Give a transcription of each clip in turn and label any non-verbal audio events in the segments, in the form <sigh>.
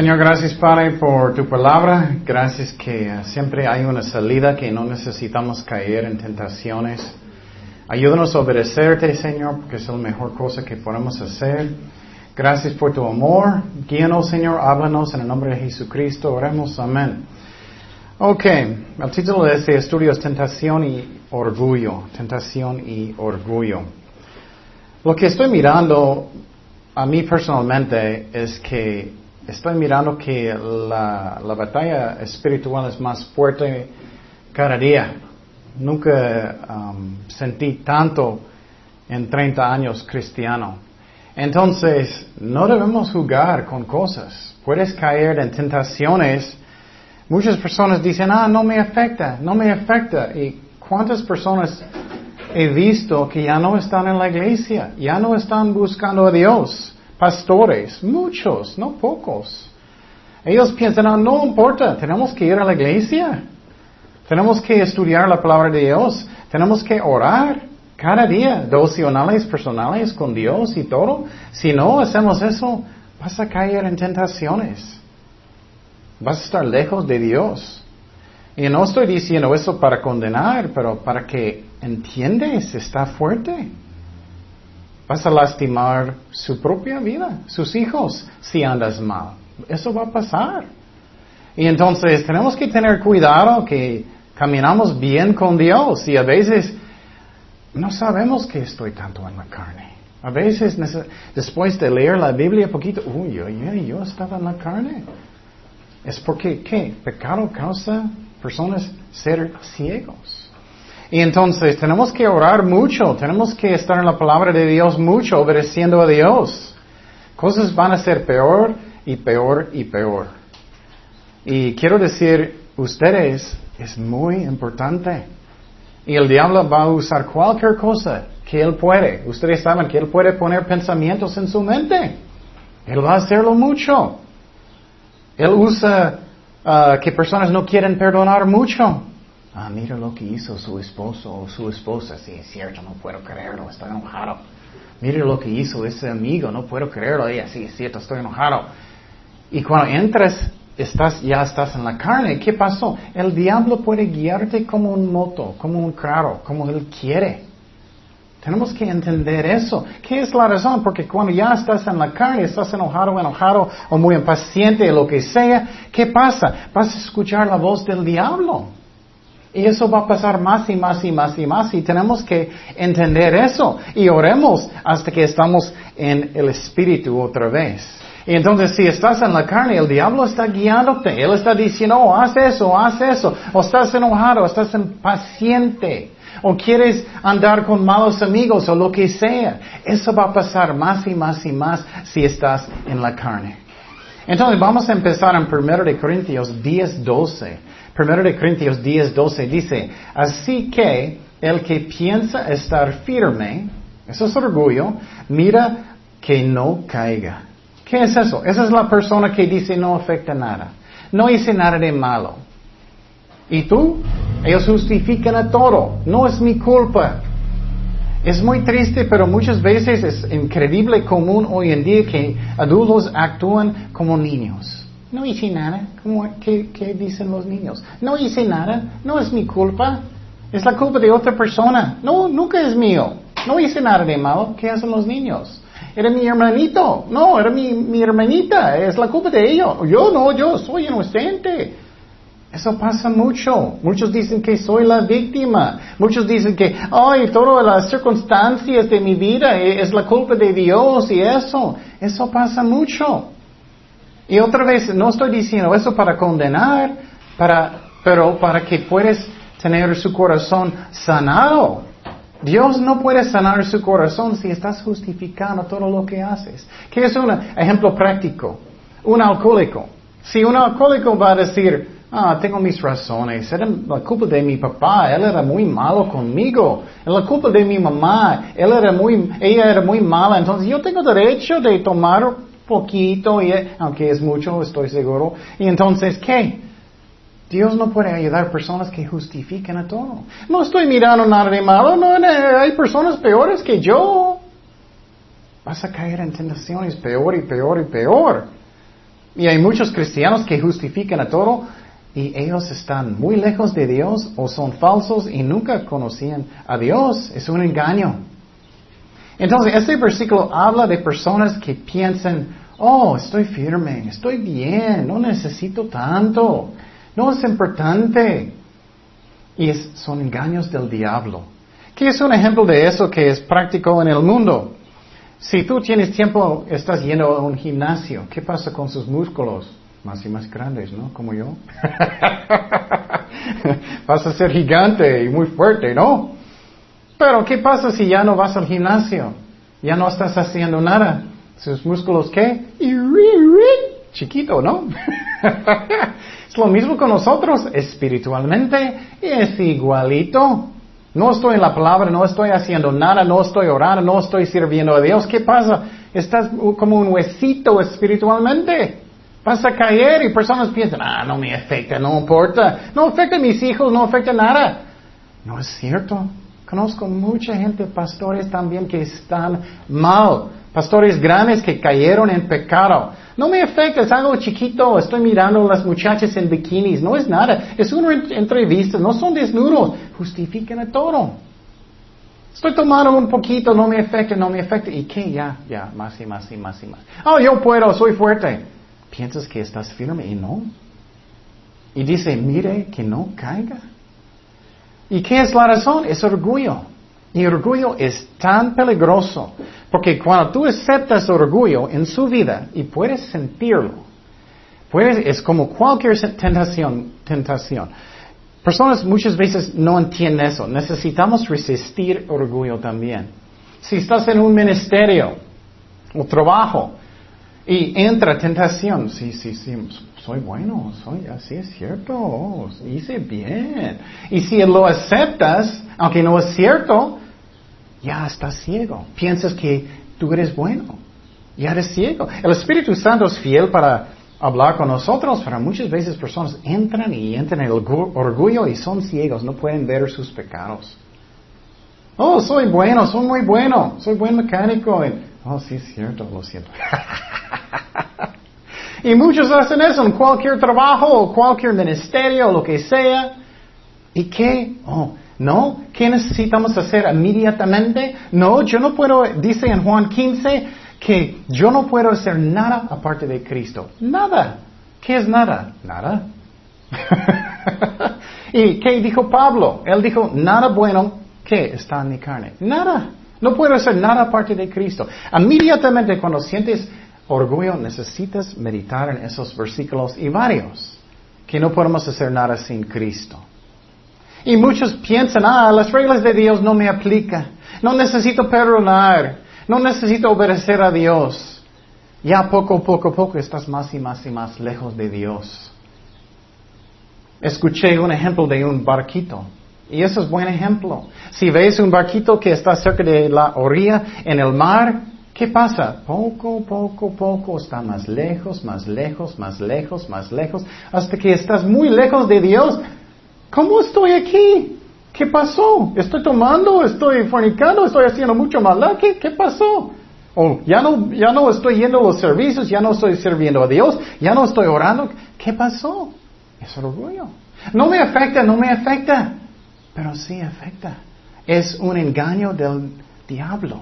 Señor, gracias Padre por tu palabra. Gracias que eh, siempre hay una salida, que no necesitamos caer en tentaciones. Ayúdanos a obedecerte, Señor, porque es la mejor cosa que podemos hacer. Gracias por tu amor. Guíanos, Señor. Háblanos en el nombre de Jesucristo. Oremos. Amén. Ok. El título de este estudio es Tentación y Orgullo. Tentación y Orgullo. Lo que estoy mirando a mí personalmente es que estoy mirando que la, la batalla espiritual es más fuerte cada día. Nunca um, sentí tanto en 30 años cristiano. Entonces, no debemos jugar con cosas. Puedes caer en tentaciones. Muchas personas dicen, ah, no me afecta, no me afecta. ¿Y cuántas personas he visto que ya no están en la iglesia? Ya no están buscando a Dios. Pastores, muchos, no pocos. Ellos piensan, no, no importa, tenemos que ir a la iglesia. Tenemos que estudiar la palabra de Dios. Tenemos que orar cada día, devocionales personales con Dios y todo. Si no hacemos eso, vas a caer en tentaciones. Vas a estar lejos de Dios. Y no estoy diciendo eso para condenar, pero para que entiendes, está fuerte. Vas a lastimar su propia vida, sus hijos, si andas mal. Eso va a pasar. Y entonces tenemos que tener cuidado que caminamos bien con Dios y a veces no sabemos que estoy tanto en la carne. A veces, después de leer la Biblia poquito, uy, yo, yo estaba en la carne. Es porque, ¿qué? Pecado causa personas ser ciegos. Y entonces tenemos que orar mucho, tenemos que estar en la palabra de Dios mucho, obedeciendo a Dios. Cosas van a ser peor y peor y peor. Y quiero decir, ustedes es muy importante. Y el diablo va a usar cualquier cosa que él puede. Ustedes saben que él puede poner pensamientos en su mente. Él va a hacerlo mucho. Él usa uh, que personas no quieren perdonar mucho. Ah, mira lo que hizo su esposo o su esposa. Sí, es cierto, no puedo creerlo, está enojado. Mira lo que hizo ese amigo, no puedo creerlo. Ella, sí, es cierto, estoy enojado. Y cuando entras estás, ya estás en la carne, ¿qué pasó? El diablo puede guiarte como un moto, como un carro, como él quiere. Tenemos que entender eso. ¿Qué es la razón? Porque cuando ya estás en la carne, estás enojado, enojado o muy impaciente, lo que sea, ¿qué pasa? Vas a escuchar la voz del diablo. Y eso va a pasar más y más y más y más. Y tenemos que entender eso. Y oremos hasta que estamos en el Espíritu otra vez. Y entonces si estás en la carne, el diablo está guiándote. Él está diciendo, oh, haz eso, haz eso. O estás enojado, o estás impaciente. O quieres andar con malos amigos o lo que sea. Eso va a pasar más y más y más si estás en la carne. Entonces vamos a empezar en 1 de Corintios 10, 12. 1 de Corintios 10, 12 dice, así que el que piensa estar firme, eso es orgullo, mira que no caiga. ¿Qué es eso? Esa es la persona que dice no afecta nada. No hice nada de malo. ¿Y tú? Ellos justifican a todo. No es mi culpa. Es muy triste, pero muchas veces es increíble común hoy en día que adultos actúan como niños. No hice nada. qué, ¿Qué dicen los niños? No hice nada. No es mi culpa. Es la culpa de otra persona. No, nunca es mío. No hice nada de malo. ¿Qué hacen los niños? Era mi hermanito. No, era mi, mi hermanita. Es la culpa de ellos. Yo no, yo soy inocente. Eso pasa mucho. Muchos dicen que soy la víctima. Muchos dicen que, ay, todas las circunstancias de mi vida es la culpa de Dios y eso. Eso pasa mucho. Y otra vez, no estoy diciendo eso para condenar, para, pero para que puedas tener su corazón sanado. Dios no puede sanar su corazón si estás justificando todo lo que haces. ¿Qué es un ejemplo práctico? Un alcohólico. Si un alcohólico va a decir, ah, tengo mis razones, era la culpa de mi papá, él era muy malo conmigo, es la culpa de mi mamá, él era muy, ella era muy mala, entonces yo tengo derecho de tomar poquito, y, aunque es mucho, estoy seguro, y entonces, ¿qué? Dios no puede ayudar a personas que justifiquen a todo. No estoy mirando nada de malo, no, hay personas peores que yo. Vas a caer en tentaciones peor y peor y peor. Y hay muchos cristianos que justifican a todo y ellos están muy lejos de Dios o son falsos y nunca conocían a Dios. Es un engaño. Entonces, este versículo habla de personas que piensan, oh, estoy firme, estoy bien, no necesito tanto, no es importante. Y son engaños del diablo. ¿Qué es un ejemplo de eso que es práctico en el mundo? Si tú tienes tiempo, estás yendo a un gimnasio, ¿qué pasa con sus músculos? Más y más grandes, ¿no? Como yo. <laughs> vas a ser gigante y muy fuerte, ¿no? Pero ¿qué pasa si ya no vas al gimnasio? Ya no estás haciendo nada. ¿Sus músculos qué? Chiquito, ¿no? <laughs> es lo mismo con nosotros. Espiritualmente es igualito. No estoy en la palabra, no estoy haciendo nada, no estoy orando, no estoy sirviendo a Dios. ¿Qué pasa? Estás como un huesito espiritualmente. Vas a caer y personas piensan, ah, no me afecta, no importa. No afecta a mis hijos, no afecta nada. No es cierto. Conozco mucha gente, pastores también, que están mal. Pastores grandes que cayeron en pecado. No me afecta, es algo chiquito. Estoy mirando a las muchachas en bikinis. No es nada. Es una entrevista. No son desnudos. Justifiquen a todo. Estoy tomando un poquito. No me afecta, no me afecta. ¿Y qué? Ya, ya. Más y más y más y más. Oh, yo puedo. Soy fuerte. Piensas que estás firme y no. Y dice, mire que no caiga. ¿Y qué es la razón? Es orgullo. Y orgullo es tan peligroso, porque cuando tú aceptas orgullo en su vida y puedes sentirlo, puedes, es como cualquier tentación, tentación. Personas muchas veces no entienden eso. Necesitamos resistir orgullo también. Si estás en un ministerio o trabajo y entra tentación, sí, sí, sí, soy bueno, soy así es cierto, hice bien. Y si lo aceptas, aunque no es cierto, ya estás ciego. Piensas que tú eres bueno. Ya eres ciego. El Espíritu Santo es fiel para hablar con nosotros, pero muchas veces personas entran y entran en el orgullo y son ciegos, no pueden ver sus pecados. Oh, soy bueno, soy muy bueno, soy buen mecánico. oh, sí es cierto, lo siento. <laughs> y muchos hacen eso en cualquier trabajo cualquier ministerio lo que sea. ¿Y qué? Oh, no, ¿qué necesitamos hacer inmediatamente? No, yo no puedo, dice en Juan 15, que yo no puedo hacer nada aparte de Cristo. Nada. ¿Qué es nada? Nada. <laughs> ¿Y qué dijo Pablo? Él dijo, nada bueno que está en mi carne. Nada. No puedo hacer nada aparte de Cristo. Inmediatamente cuando sientes orgullo necesitas meditar en esos versículos y varios. Que no podemos hacer nada sin Cristo. Y muchos piensan, ah, las reglas de Dios no me aplican. No necesito perdonar. No necesito obedecer a Dios. Ya poco, poco, poco estás más y más y más lejos de Dios. Escuché un ejemplo de un barquito. Y eso es buen ejemplo. Si ves un barquito que está cerca de la orilla en el mar, ¿qué pasa? Poco, poco, poco está más lejos, más lejos, más lejos, más lejos, hasta que estás muy lejos de Dios. ¿Cómo estoy aquí? ¿Qué pasó? ¿Estoy tomando? ¿Estoy fornicando? ¿Estoy haciendo mucho maldad? ¿Qué, qué pasó? O ya no, ya no estoy yendo a los servicios, ya no estoy sirviendo a Dios, ya no estoy orando. ¿Qué pasó? Es orgullo. No me afecta, no me afecta, pero sí afecta. Es un engaño del diablo.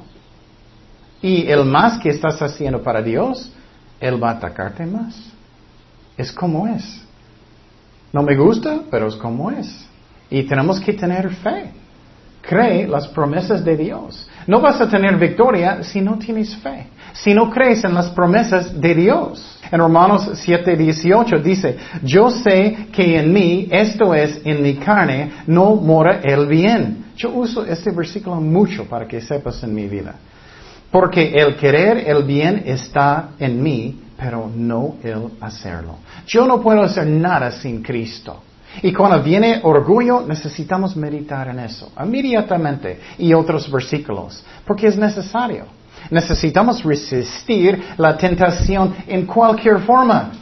Y el más que estás haciendo para Dios, Él va a atacarte más. Es como es. No me gusta, pero es como es. Y tenemos que tener fe. Cree las promesas de Dios. No vas a tener victoria si no tienes fe. Si no crees en las promesas de Dios. En Romanos 7:18 dice, yo sé que en mí, esto es, en mi carne, no mora el bien. Yo uso este versículo mucho para que sepas en mi vida. Porque el querer el bien está en mí, pero no el hacerlo. Yo no puedo hacer nada sin Cristo. Y cuando viene orgullo, necesitamos meditar en eso, inmediatamente, y otros versículos, porque es necesario. Necesitamos resistir la tentación en cualquier forma.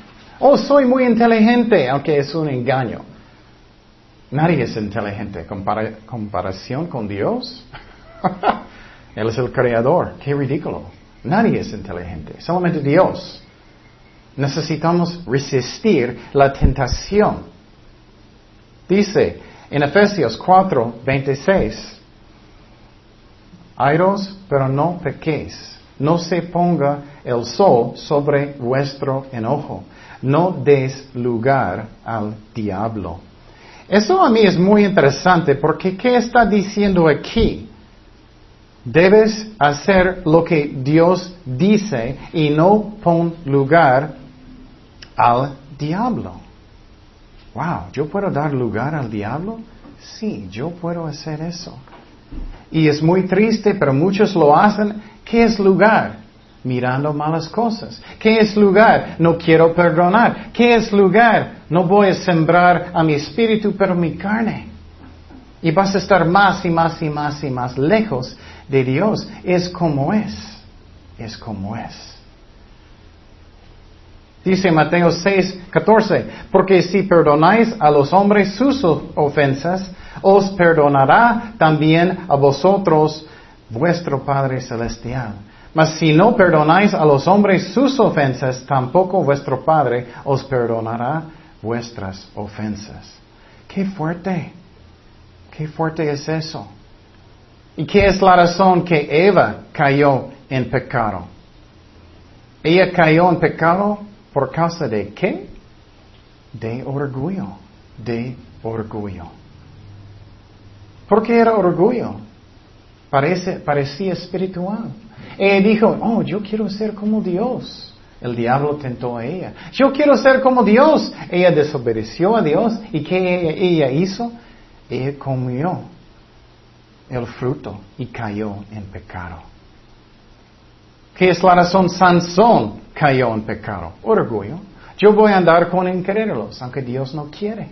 Oh, soy muy inteligente, aunque es un engaño. Nadie es inteligente. comparación con Dios. <laughs> Él es el creador. Qué ridículo. Nadie es inteligente. Solamente Dios. Necesitamos resistir la tentación. Dice en Efesios 4, 26, Airos, pero no pequéis. No se ponga el sol sobre vuestro enojo. No des lugar al diablo. Eso a mí es muy interesante porque ¿qué está diciendo aquí? Debes hacer lo que Dios dice y no pon lugar al diablo. Wow, ¿yo puedo dar lugar al diablo? Sí, yo puedo hacer eso. Y es muy triste, pero muchos lo hacen. ¿Qué es lugar? Mirando malas cosas. ¿Qué es lugar? No quiero perdonar. ¿Qué es lugar? No voy a sembrar a mi espíritu, pero mi carne. Y vas a estar más y más y más y más lejos de Dios. Es como es. Es como es. Dice Mateo 6, 14, porque si perdonáis a los hombres sus ofensas, os perdonará también a vosotros vuestro Padre Celestial. Mas si no perdonáis a los hombres sus ofensas, tampoco vuestro Padre os perdonará vuestras ofensas. Qué fuerte, qué fuerte es eso. ¿Y qué es la razón que Eva cayó en pecado? Ella cayó en pecado por causa de qué? De orgullo, de orgullo. ¿Por qué era orgullo? Parece, parecía espiritual. Ella dijo, oh, yo quiero ser como Dios. El diablo tentó a ella. Yo quiero ser como Dios. Ella desobedeció a Dios. ¿Y qué ella, hizo? Ella comió el fruto y cayó en pecado. ¿Qué es la razón? Sansón cayó en pecado. Orgullo. Yo voy a andar con incrédulos, aunque Dios no quiere.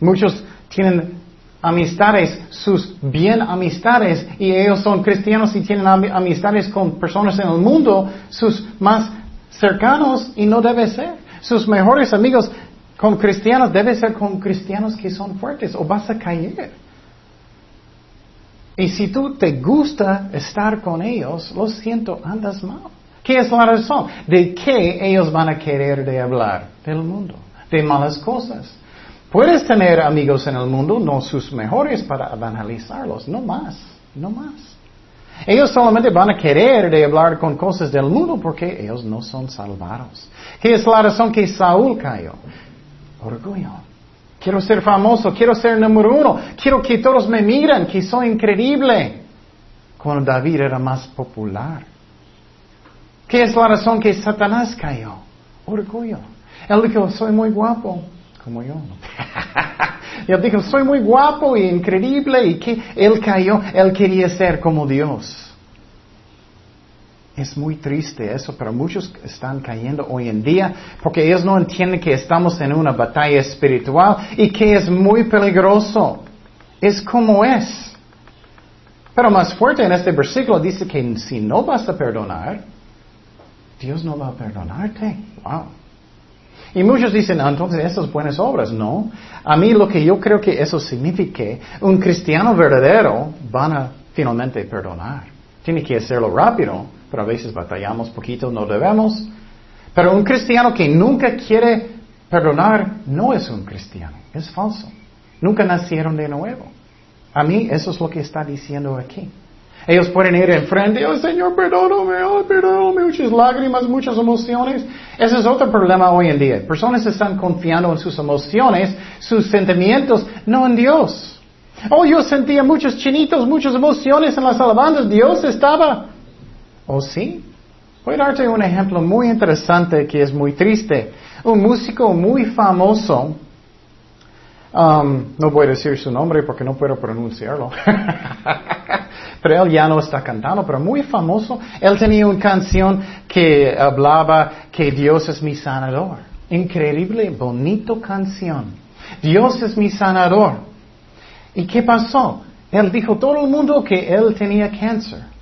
Muchos tienen amistades, sus bien amistades, y ellos son cristianos y tienen amistades con personas en el mundo, sus más cercanos, y no debe ser. Sus mejores amigos con cristianos debe ser con cristianos que son fuertes, o vas a caer. Y si tú te gusta estar con ellos, lo siento, andas mal. ¿Qué es la razón? ¿De qué ellos van a querer de hablar? Del mundo, de malas cosas. Puedes tener amigos en el mundo, no sus mejores para evangelizarlos, no más, no más. Ellos solamente van a querer de hablar con cosas del mundo porque ellos no son salvados. ¿Qué es la razón que Saúl cayó? Orgullo. Quiero ser famoso, quiero ser número uno, quiero que todos me miren, que soy increíble. Cuando David era más popular. ¿Qué es la razón que Satanás cayó? Orgullo. Él dijo, soy muy guapo como yo. y <laughs> él dijo, soy muy guapo y increíble y que él cayó, él quería ser como Dios. Es muy triste eso, pero muchos están cayendo hoy en día porque ellos no entienden que estamos en una batalla espiritual y que es muy peligroso. Es como es. Pero más fuerte en este versículo dice que si no vas a perdonar, Dios no va a perdonarte. Wow. Y muchos dicen, ah, entonces esas buenas obras, no. A mí lo que yo creo que eso significa, un cristiano verdadero van a finalmente perdonar. Tiene que hacerlo rápido, pero a veces batallamos poquito, no debemos. Pero un cristiano que nunca quiere perdonar no es un cristiano, es falso. Nunca nacieron de nuevo. A mí eso es lo que está diciendo aquí. Ellos pueden ir enfrente, oh Señor, perdóname, oh, perdóname, muchas lágrimas, muchas emociones. Ese es otro problema hoy en día. Personas están confiando en sus emociones, sus sentimientos, no en Dios. Oh, yo sentía muchos chinitos, muchas emociones en las alabanzas. Dios estaba. ¿Oh, sí? Voy a darte un ejemplo muy interesante que es muy triste. Un músico muy famoso, um, no voy a decir su nombre porque no puedo pronunciarlo. <laughs> pero él ya no está cantando, pero muy famoso. Él tenía una canción que hablaba que Dios es mi sanador. Increíble, bonito canción. Dios es mi sanador. ¿Y qué pasó? Él dijo todo el mundo que él tenía cáncer.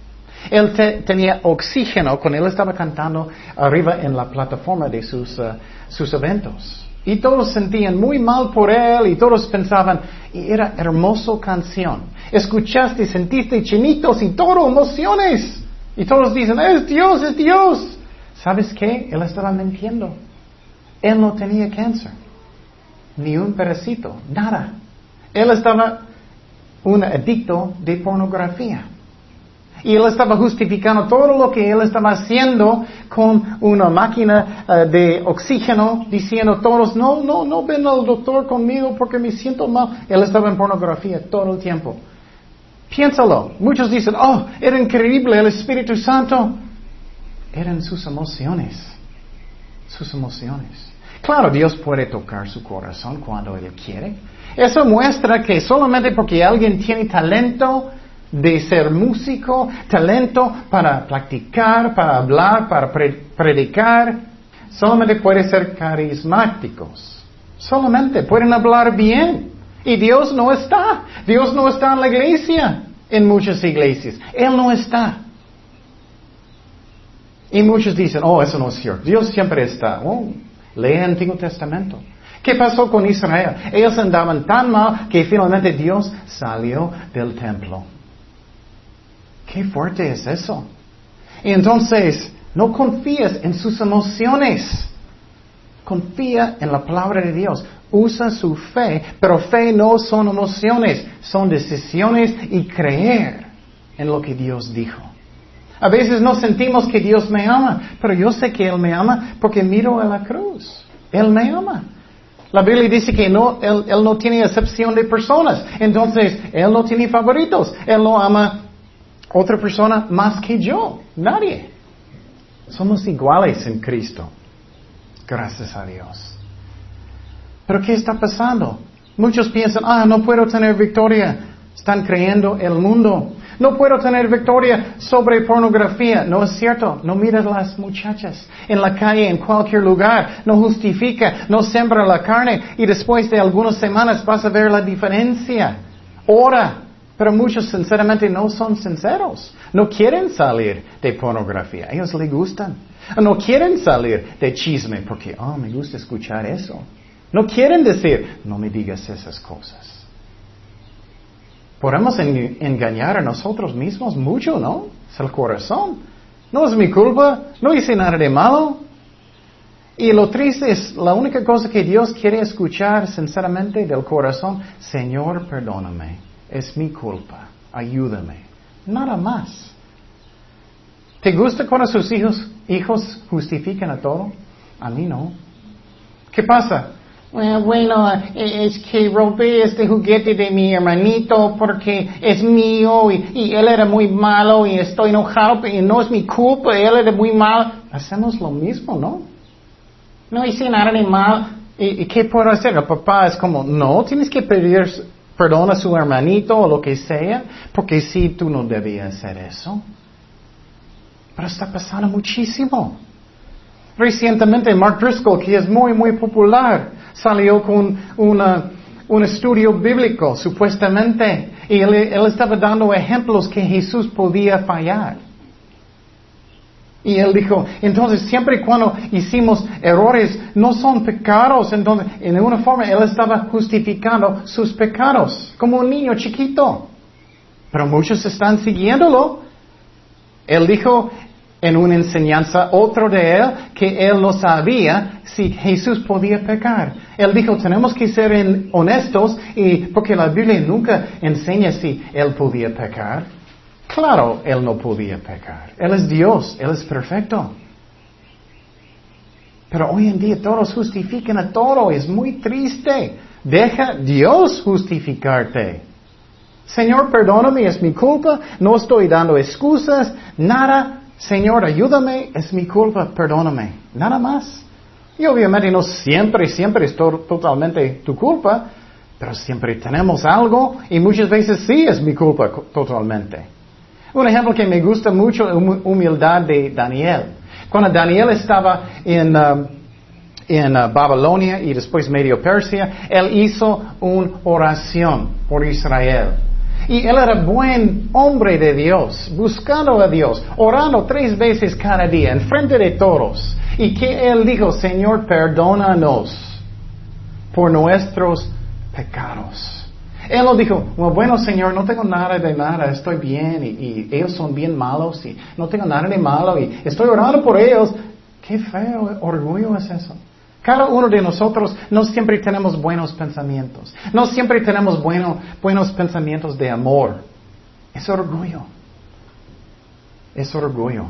Él tenía oxígeno cuando él estaba cantando arriba en la plataforma de sus, uh, sus eventos. Y todos sentían muy mal por él y todos pensaban, y era hermoso canción. Escuchaste, sentiste chinitos y todo, emociones. Y todos dicen, es Dios, es Dios. ¿Sabes qué? Él estaba mintiendo. Él no tenía cáncer. Ni un pedacito. Nada. Él estaba un adicto de pornografía. Y él estaba justificando todo lo que él estaba haciendo con una máquina eh, de oxígeno, diciendo todos, no, no, no ven al doctor conmigo porque me siento mal. Él estaba en pornografía todo el tiempo. Piénsalo. Muchos dicen, oh, era increíble el Espíritu Santo. Eran sus emociones. Sus emociones. Claro, Dios puede tocar su corazón cuando Él quiere. Eso muestra que solamente porque alguien tiene talento, de ser músico, talento para practicar, para hablar, para predicar. Solamente puede ser carismáticos. Solamente pueden hablar bien. Y Dios no está. Dios no está en la iglesia, en muchas iglesias. Él no está. Y muchos dicen, oh, eso no es cierto. Dios siempre está. Oh, lee el Antiguo Testamento. ¿Qué pasó con Israel? Ellos andaban tan mal que finalmente Dios salió del templo. Qué fuerte es eso. Y entonces, no confíes en sus emociones. Confía en la palabra de Dios. Usa su fe, pero fe no son emociones, son decisiones y creer en lo que Dios dijo. A veces no sentimos que Dios me ama, pero yo sé que Él me ama porque miro a la cruz. Él me ama. La Biblia dice que no, él, él no tiene excepción de personas. Entonces, Él no tiene favoritos. Él no ama otra persona más que yo. Nadie. Somos iguales en Cristo. Gracias a Dios. Pero ¿qué está pasando? Muchos piensan, ah, no puedo tener victoria. Están creyendo el mundo. No puedo tener victoria sobre pornografía. No es cierto. No miras las muchachas en la calle, en cualquier lugar. No justifica. No sembra la carne. Y después de algunas semanas vas a ver la diferencia. Ora. Pero muchos sinceramente no son sinceros. No quieren salir de pornografía. ellos les gustan. No quieren salir de chisme porque, oh, me gusta escuchar eso. No quieren decir, no me digas esas cosas. Podemos engañar a nosotros mismos mucho, ¿no? Es el corazón. No es mi culpa, no hice nada de malo. Y lo triste es, la única cosa que Dios quiere escuchar sinceramente del corazón, Señor, perdóname es mi culpa, ayúdame. Nada más. ¿Te gusta cuando sus hijos, hijos justifican a todo? A mí no. ¿Qué pasa? Bueno, es que rompí este juguete de mi hermanito porque es mío y, él era muy malo y estoy enojado y no es mi culpa, él era muy malo. Hacemos lo mismo, ¿no? No hice nada de mal. ¿Y, y qué puedo hacer? El papá es como, no, tienes que pedir perdona a su hermanito o lo que sea, porque sí, tú no debías hacer eso. Pero está pasando muchísimo. Recientemente Mark Driscoll, que es muy, muy popular, salió con un estudio bíblico, supuestamente, y él estaba dando ejemplos que Jesús podía fallar. Y él dijo, entonces siempre cuando hicimos errores, no son pecados. Entonces, en una forma, él estaba justificando sus pecados, como un niño chiquito. Pero muchos están siguiéndolo. Él dijo en una enseñanza, otro de él, que él no sabía si Jesús podía pecar. Él dijo, tenemos que ser honestos y porque la Biblia nunca enseña si él podía pecar. Claro, Él no podía pecar. Él es Dios, Él es perfecto. Pero hoy en día todos justifican a todo, es muy triste. Deja Dios justificarte. Señor, perdóname, es mi culpa, no estoy dando excusas, nada. Señor, ayúdame, es mi culpa, perdóname. Nada más. Y obviamente no siempre, siempre es totalmente tu culpa, pero siempre tenemos algo y muchas veces sí es mi culpa totalmente. Un ejemplo que me gusta mucho es humildad de Daniel. Cuando Daniel estaba en, um, en uh, Babilonia y después medio Persia, él hizo una oración por Israel. Y él era buen hombre de Dios, buscando a Dios, orando tres veces cada día, en frente de todos. Y que él dijo, Señor, perdónanos por nuestros pecados. Él no dijo, bueno Señor, no tengo nada de nada, estoy bien y, ellos son bien malos y no tengo nada de malo y estoy orando por ellos. Qué feo orgullo es eso. Cada uno de nosotros no siempre tenemos buenos pensamientos. No siempre tenemos buenos pensamientos de amor. Es orgullo. Es orgullo.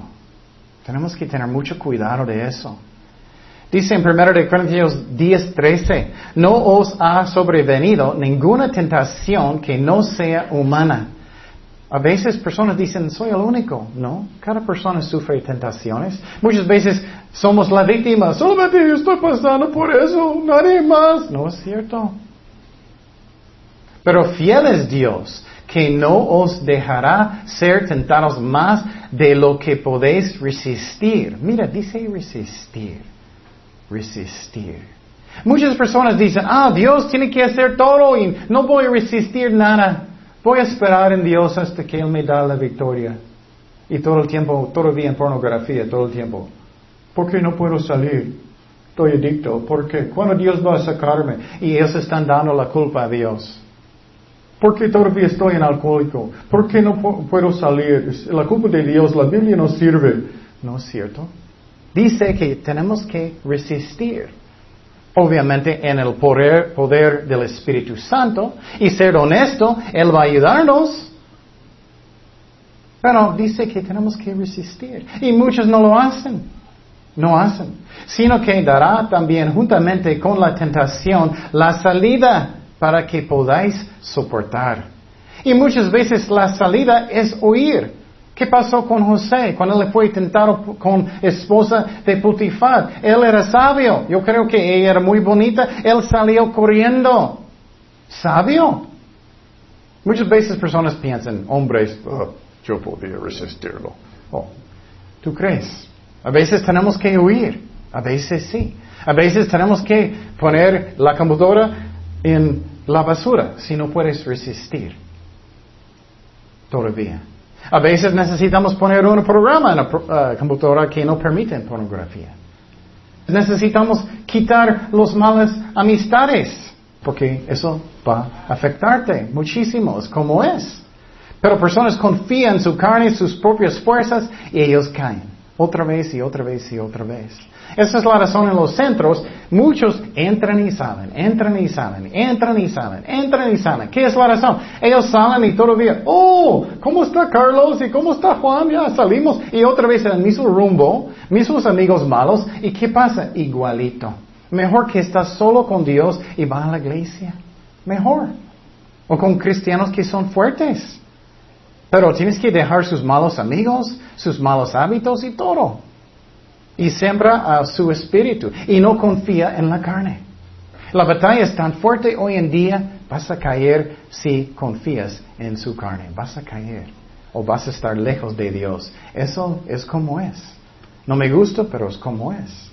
Tenemos que tener mucho cuidado de eso. Dice en 1 Corintios 10, 13, no os ha sobrevenido ninguna tentación que no sea humana. A veces personas dicen, soy el único. No, cada persona sufre tentaciones. Muchas veces somos la víctima. Solamente yo estoy pasando por eso, nadie más. No es cierto. Pero fiel es Dios, que no os dejará ser tentados más de lo que podéis resistir. Mira, dice resistir. Resistir. Muchas personas dicen, ah, Dios tiene que hacer todo y no voy a resistir nada. Voy a esperar en Dios hasta que Él me da la victoria. Y todo el tiempo, todavía en pornografía, todo el tiempo. ¿Por qué no puedo salir? Estoy adicto. ¿Por qué? ¿Cuándo Dios va a sacarme? Y ellos están dando la culpa a Dios. ¿Por qué todavía estoy en alcohólico? ¿Por qué no puedo salir? La culpa de Dios, la Biblia no sirve. No es cierto. Dice que tenemos que resistir obviamente en el poder, del Espíritu Santo y ser honesto, Él va a ayudarnos. Pero dice que tenemos que resistir. Y muchos no lo hacen. No hacen. Sino que dará también juntamente con la tentación la salida para que podáis soportar. Y muchas veces la salida es huir. ¿Qué pasó con José cuando le fue tentado con esposa de Putifar? Él era sabio. Yo creo que ella era muy bonita. Él salió corriendo. Sabio. Muchas veces personas piensan, hombres, oh, yo podía resistirlo. Oh, ¿Tú crees? A veces tenemos que huir. A veces sí. A veces tenemos que poner la computadora en la basura si no puedes resistir. Todavía. A veces necesitamos poner un programa en la uh, computadora que no permite pornografía. Necesitamos quitar los malas amistades, porque eso va a afectarte muchísimo, es como es. Pero personas confían en su carne, sus propias fuerzas, y ellos caen. Otra vez y otra vez y otra vez. Esa es la razón en los centros. Muchos entran y salen, entran y salen, entran y salen, entran y salen. ¿Qué es la razón? Ellos salen y todavía, oh, ¿cómo está Carlos? ¿Y cómo está Juan? Ya salimos. Y otra vez en el mismo rumbo, mismos amigos malos. ¿Y qué pasa? Igualito. Mejor que estás solo con Dios y va a la iglesia. Mejor. O con cristianos que son fuertes. Pero tienes que dejar sus malos amigos, sus malos hábitos y todo y siembra a su espíritu y no confía en la carne. La batalla es tan fuerte hoy en día, vas a caer si confías en su carne, vas a caer o vas a estar lejos de Dios. Eso es como es. No me gusta, pero es como es.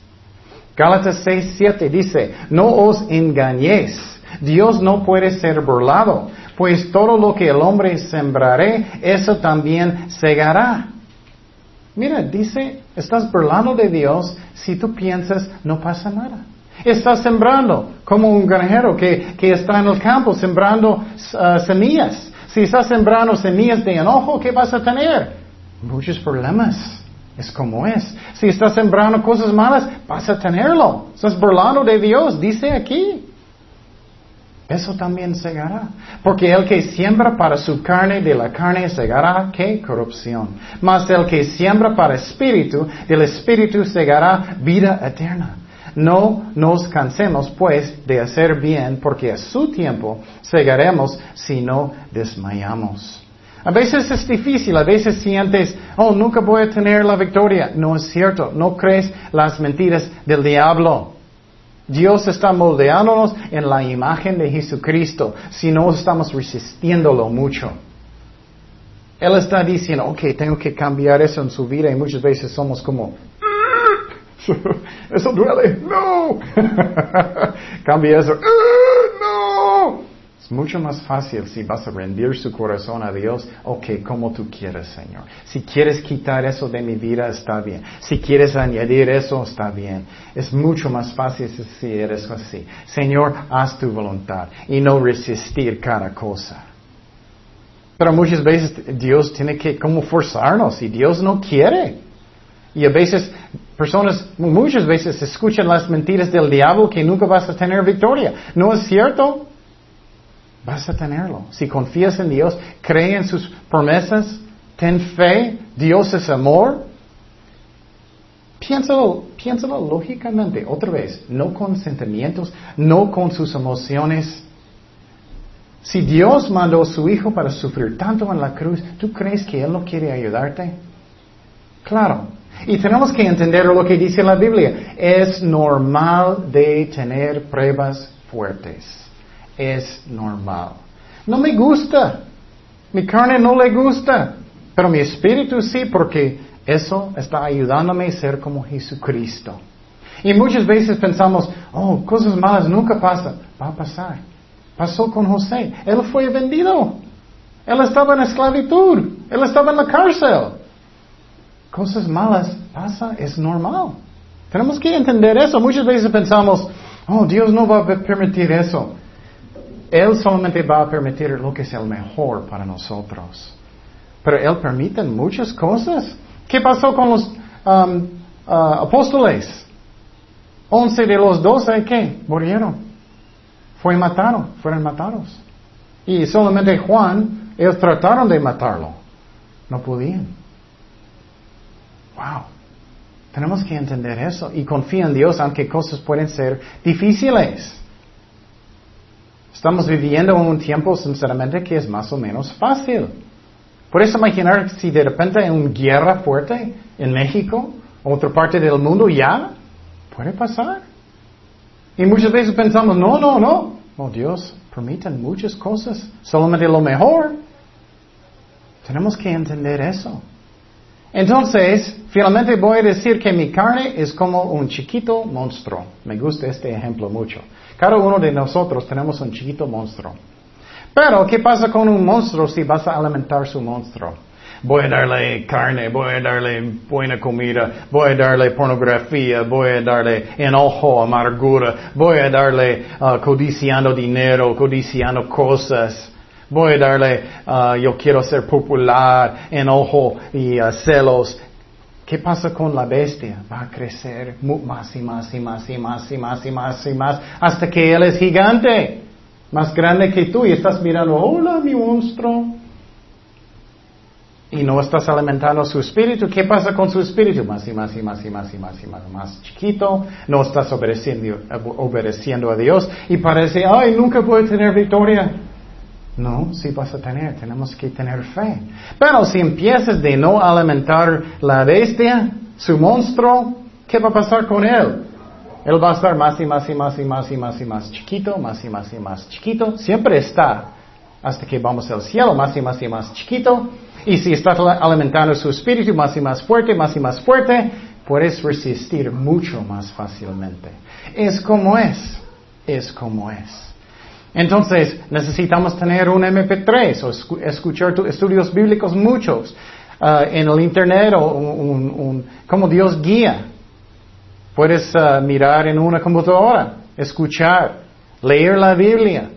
Gálatas 6, 7 dice, no os engañéis, Dios no puede ser burlado, pues todo lo que el hombre sembraré, eso también segará. Mira, dice, estás burlando de Dios si tú piensas no pasa nada. Estás sembrando como un granjero que, está en el campo sembrando uh, semillas. Si estás sembrando semillas de enojo, ¿qué vas a tener? Muchos problemas. Es como es. Si estás sembrando cosas malas, vas a tenerlo. Estás burlando de Dios, dice aquí. Eso también segará. Porque el que siembra para su carne, de la carne segará, ¿qué? Corrupción. Mas el que siembra para espíritu, del espíritu segará vida eterna. No nos cansemos, pues, de hacer bien, porque a su tiempo segaremos si no desmayamos. A veces es difícil, a veces sientes, oh, nunca voy a tener la victoria. No es cierto, no crees las mentiras del diablo. Dios está moldeándonos en la imagen de Jesucristo si no estamos resistiéndolo mucho. Él está diciendo, ok, tengo que cambiar eso en su vida y muchas veces somos como, <laughs> eso duele, no, <laughs> cambia eso. Es mucho más fácil si vas a rendir su corazón a Dios, ok, como tú quieres, Señor. Si quieres quitar eso de mi vida, está bien. Si quieres añadir eso, está bien. Es mucho más fácil si eres así. Señor, haz tu voluntad y no resistir cada cosa. Pero muchas veces Dios tiene que como forzarnos y Dios no quiere. Y a veces Personas muchas veces escuchan las mentiras del diablo que nunca vas a tener victoria. ¿No es cierto? Vas a tenerlo. Si confías en Dios, cree en sus promesas, ten fe, Dios es amor. Piénsalo, piénsalo lógicamente, otra vez, no con sentimientos, no con sus emociones. Si Dios mandó a su Hijo para sufrir tanto en la cruz, ¿tú crees que Él no quiere ayudarte? Claro. Y tenemos que entender lo que dice la Biblia. Es normal de tener pruebas fuertes es normal. No me gusta. Mi carne no le gusta. Pero mi espíritu sí, porque eso está ayudándome a ser como Jesucristo. Y muchas veces pensamos, oh, cosas malas nunca pasan. Va a pasar. Pasó con José. Él fue vendido. Él estaba en esclavitud. Él estaba en la cárcel. Cosas malas pasa, es normal. Tenemos que entender eso. Muchas veces pensamos, oh, Dios no va a permitir eso. Él solamente va a permitir lo que es el mejor para nosotros. Pero Él permite muchas cosas. ¿Qué pasó con los um, uh, apóstoles? Once de los doce, ¿qué? Murieron. Fue matado, fueron matados. Y solamente Juan, ellos trataron de matarlo. No podían. Wow. Tenemos que entender eso y confía en Dios aunque cosas pueden ser difíciles. Estamos viviendo en un tiempo, sinceramente, que es más o menos fácil. ¿Puedes imaginar si de repente hay una guerra fuerte en México, otra parte del mundo ya? Puede pasar. Y muchas veces pensamos, no, no, no. Oh Dios, permiten muchas cosas, solamente lo mejor. Tenemos que entender eso. Entonces, finalmente voy a decir que mi carne es como un chiquito monstruo. Me gusta este ejemplo mucho. Cada uno de nosotros tenemos un chiquito monstruo. Pero, ¿qué pasa con un monstruo si vas a alimentar su monstruo? Voy a darle carne, voy a darle buena comida, voy a darle pornografía, voy a darle enojo, amargura, voy a darle uh, codiciando dinero, codiciando cosas. Voy a darle, uh, yo quiero ser popular, enojo y uh, celos. ¿Qué pasa con la bestia? Va a crecer más y más y más y más y más y más y más hasta que él es gigante, más grande que tú y estás mirando, hola mi monstruo. Y no estás alimentando su espíritu. ¿Qué pasa con su espíritu? Más y más y más y más y más y más, más chiquito. No estás obedeciendo, obedeciendo a Dios y parece, ay, nunca voy a tener victoria. No, sí vas a tener, tenemos que tener fe. Pero si empiezas de no alimentar la bestia, su monstruo, ¿qué va a pasar con él? Él va a estar más y más y más y más y más y más chiquito, más y más y más chiquito. Siempre está hasta que vamos al cielo, más y más y más chiquito. Y si estás alimentando su espíritu más y más fuerte, más y más fuerte, puedes resistir mucho más fácilmente. Es como es, es como es. Entonces, necesitamos tener un MP3 o escuchar estudios bíblicos muchos uh, en el Internet o un, como Dios guía. Puedes uh, mirar en una computadora, escuchar, leer la Biblia.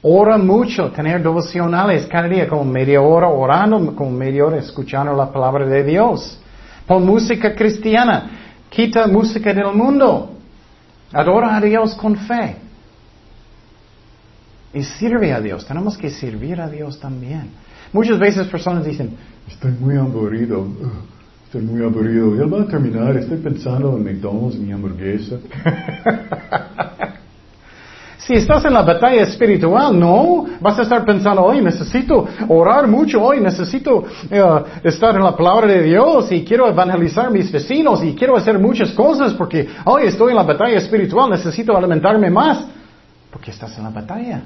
Ora mucho, tener devocionales cada día, como media hora orando, como media hora escuchando la palabra de Dios. Pon música cristiana, quita música del mundo. Adora a Dios con fe. Y sirve a Dios. Tenemos que servir a Dios también. Muchas veces personas dicen, estoy muy aburrido. Estoy muy aburrido. Él va a terminar. Estoy pensando en McDonald's, mi hamburguesa. <laughs> si estás en la batalla espiritual, no. Vas a estar pensando, hoy necesito orar mucho. Hoy necesito eh, estar en la palabra de Dios y quiero evangelizar a mis vecinos y quiero hacer muchas cosas porque hoy estoy en la batalla espiritual. Necesito alimentarme más. Porque estás en la batalla.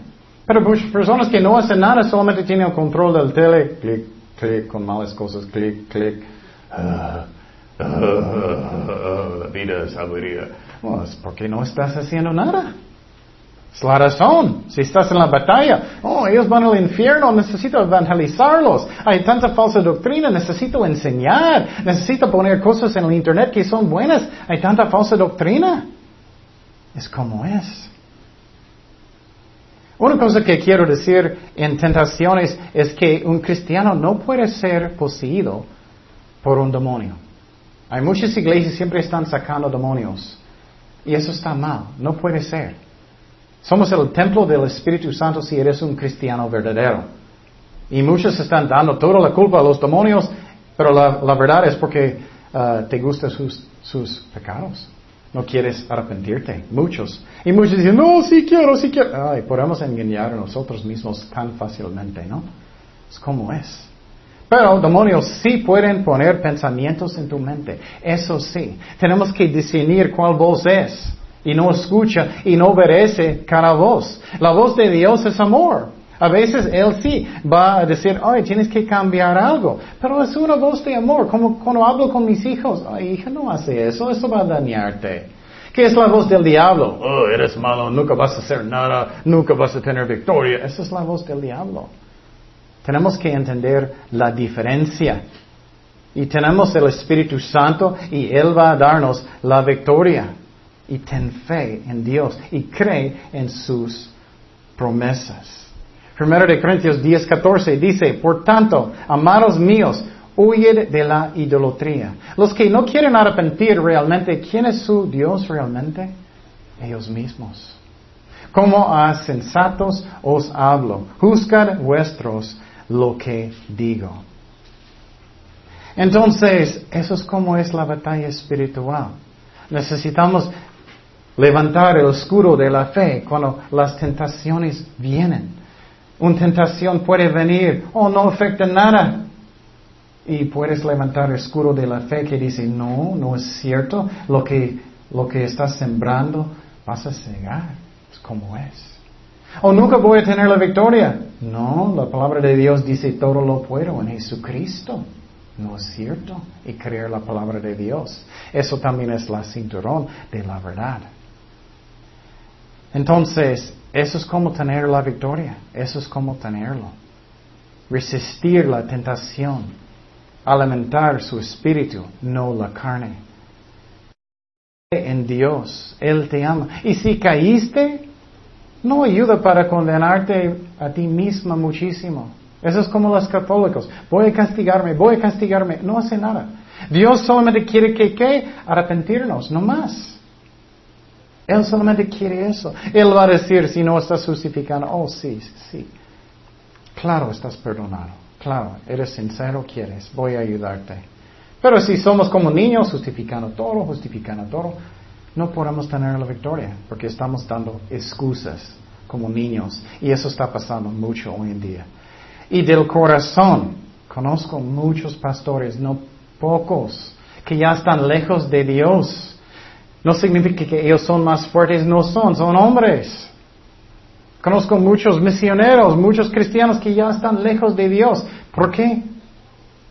Pero personas que no hacen nada solamente tienen el control del tele, clic, clic, con malas cosas, clic, clic. Ah, ah, ah, la vida es aburrida. Pues porque no estás haciendo nada. Es la razón. Si estás en la batalla, oh, ellos van al infierno, necesito evangelizarlos. Hay tanta falsa doctrina, necesito enseñar. Necesito poner cosas en el internet que son buenas. Hay tanta falsa doctrina. Es como es. Una cosa que quiero decir en tentaciones es que un cristiano no puede ser poseído por un demonio. Hay muchas iglesias que siempre están sacando demonios. Y eso está mal, no puede ser. Somos el templo del Espíritu Santo si eres un cristiano verdadero. Y muchos están dando toda la culpa a los demonios, pero la, verdad es porque uh, te gustan sus, sus pecados. No quieres arrepentirte. Muchos. Y muchos dicen, no, sí quiero, sí quiero. Ay, podemos engañar a nosotros mismos tan fácilmente, ¿no? Es como es. Pero demonios sí pueden poner pensamientos en tu mente. Eso sí. Tenemos que discernir cuál voz es. Y no escucha y no obedece cada voz. La voz de Dios es amor. A veces Él sí va a decir, ay, tienes que cambiar algo. Pero es una voz de amor. Como cuando hablo con mis hijos, ay, hija, no hace eso, eso va a dañarte. ¿Qué es la voz del diablo? Oh, eres malo, nunca vas a hacer nada, nunca vas a tener victoria. Esa es la voz del diablo. Tenemos que entender la diferencia. Y tenemos el Espíritu Santo y Él va a darnos la victoria. Y ten fe en Dios y cree en sus promesas. Primero de Corintios 10, 14 dice, por tanto, amados míos, huyed de la idolatría. Los que no quieren arrepentir realmente, ¿quién es su Dios realmente? Ellos mismos. Como a sensatos os hablo, juzgad vuestros lo que digo. Entonces, eso es como es la batalla espiritual. Necesitamos levantar el escudo de la fe cuando las tentaciones vienen. Una tentación puede venir, oh, no afecta nada. Y puedes levantar el escudo de la fe que dice, no, no es cierto, lo que, lo que estás sembrando vas a cegar. Es como es. O nunca voy a tener la victoria. No, la palabra de Dios dice todo lo puedo en Jesucristo. No es cierto. Y creer la palabra de Dios. Eso también es la cinturón de la verdad. Entonces, eso es como tener la victoria. Eso es como tenerlo. Resistir la tentación. Alimentar su espíritu, no la carne. En Dios, Él te ama. Y si caíste, no ayuda para condenarte a ti misma muchísimo. Eso es como los católicos. Voy a castigarme, voy a castigarme. No hace nada. Dios solamente quiere que, ¿qué? Arrepentirnos, no más. Él solamente quiere eso. Él va a decir, si no estás justificando, oh sí, sí. Claro, estás perdonado. Claro, eres sincero, quieres, voy a ayudarte. Pero si somos como niños, justificando todo, justificando todo, no podemos tener la victoria, porque estamos dando excusas como niños. Y eso está pasando mucho hoy en día. Y del corazón, conozco muchos pastores, no pocos, que ya están lejos de Dios no significa que ellos son más fuertes, no son, son hombres. Conozco muchos misioneros, muchos cristianos que ya están lejos de Dios. ¿Por qué?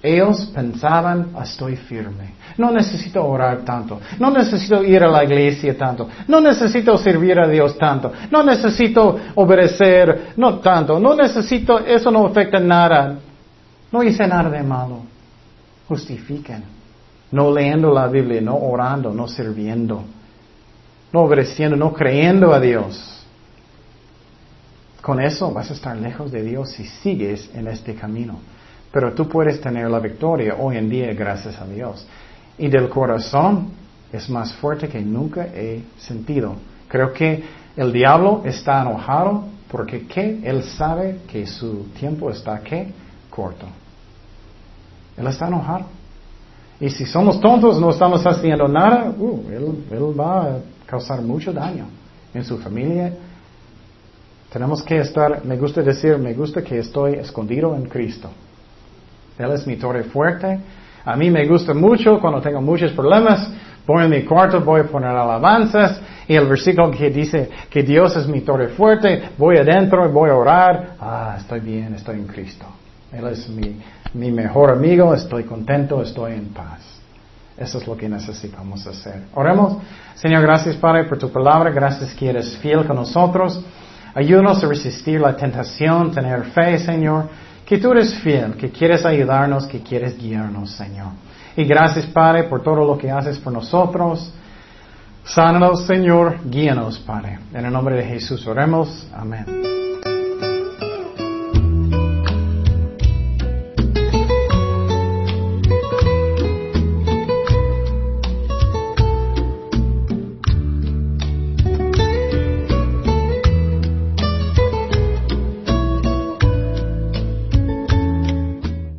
Ellos pensaban, estoy firme. No necesito orar tanto. No necesito ir a la iglesia tanto. No necesito servir a Dios tanto. No necesito obedecer, no tanto. No necesito, eso no afecta nada. No hice nada de malo. Justifiquen no leyendo la Biblia, no orando, no sirviendo, no obedeciendo, no creyendo a Dios. Con eso vas a estar lejos de Dios si sigues en este camino. Pero tú puedes tener la victoria hoy en día gracias a Dios. Y del corazón es más fuerte que nunca he sentido. Creo que el diablo está enojado porque ¿qué? Él sabe que su tiempo está ¿qué? corto. Él está enojado. Y si somos tontos, no estamos haciendo nada, uh, él, va a causar mucho daño en su familia. Tenemos que estar, me gusta decir, me gusta que estoy escondido en Cristo. Él es mi torre fuerte. A mí me gusta mucho cuando tengo muchos problemas. Voy en mi cuarto, voy a poner alabanzas. Y el versículo que dice que Dios es mi torre fuerte, voy adentro voy a orar. Ah, estoy bien, estoy en Cristo. Él es mi, mejor amigo, estoy contento, estoy en paz. Eso es lo que necesitamos hacer. Oremos. Señor, gracias Padre por tu palabra, gracias que eres fiel con nosotros. Ayúdanos a resistir la tentación, tener fe, Señor, que tú eres fiel, que quieres ayudarnos, que quieres guiarnos, Señor. Y gracias, Padre, por todo lo que haces por nosotros. Sánanos, Señor, guíanos, Padre. En el nombre de Jesús oremos. Amén.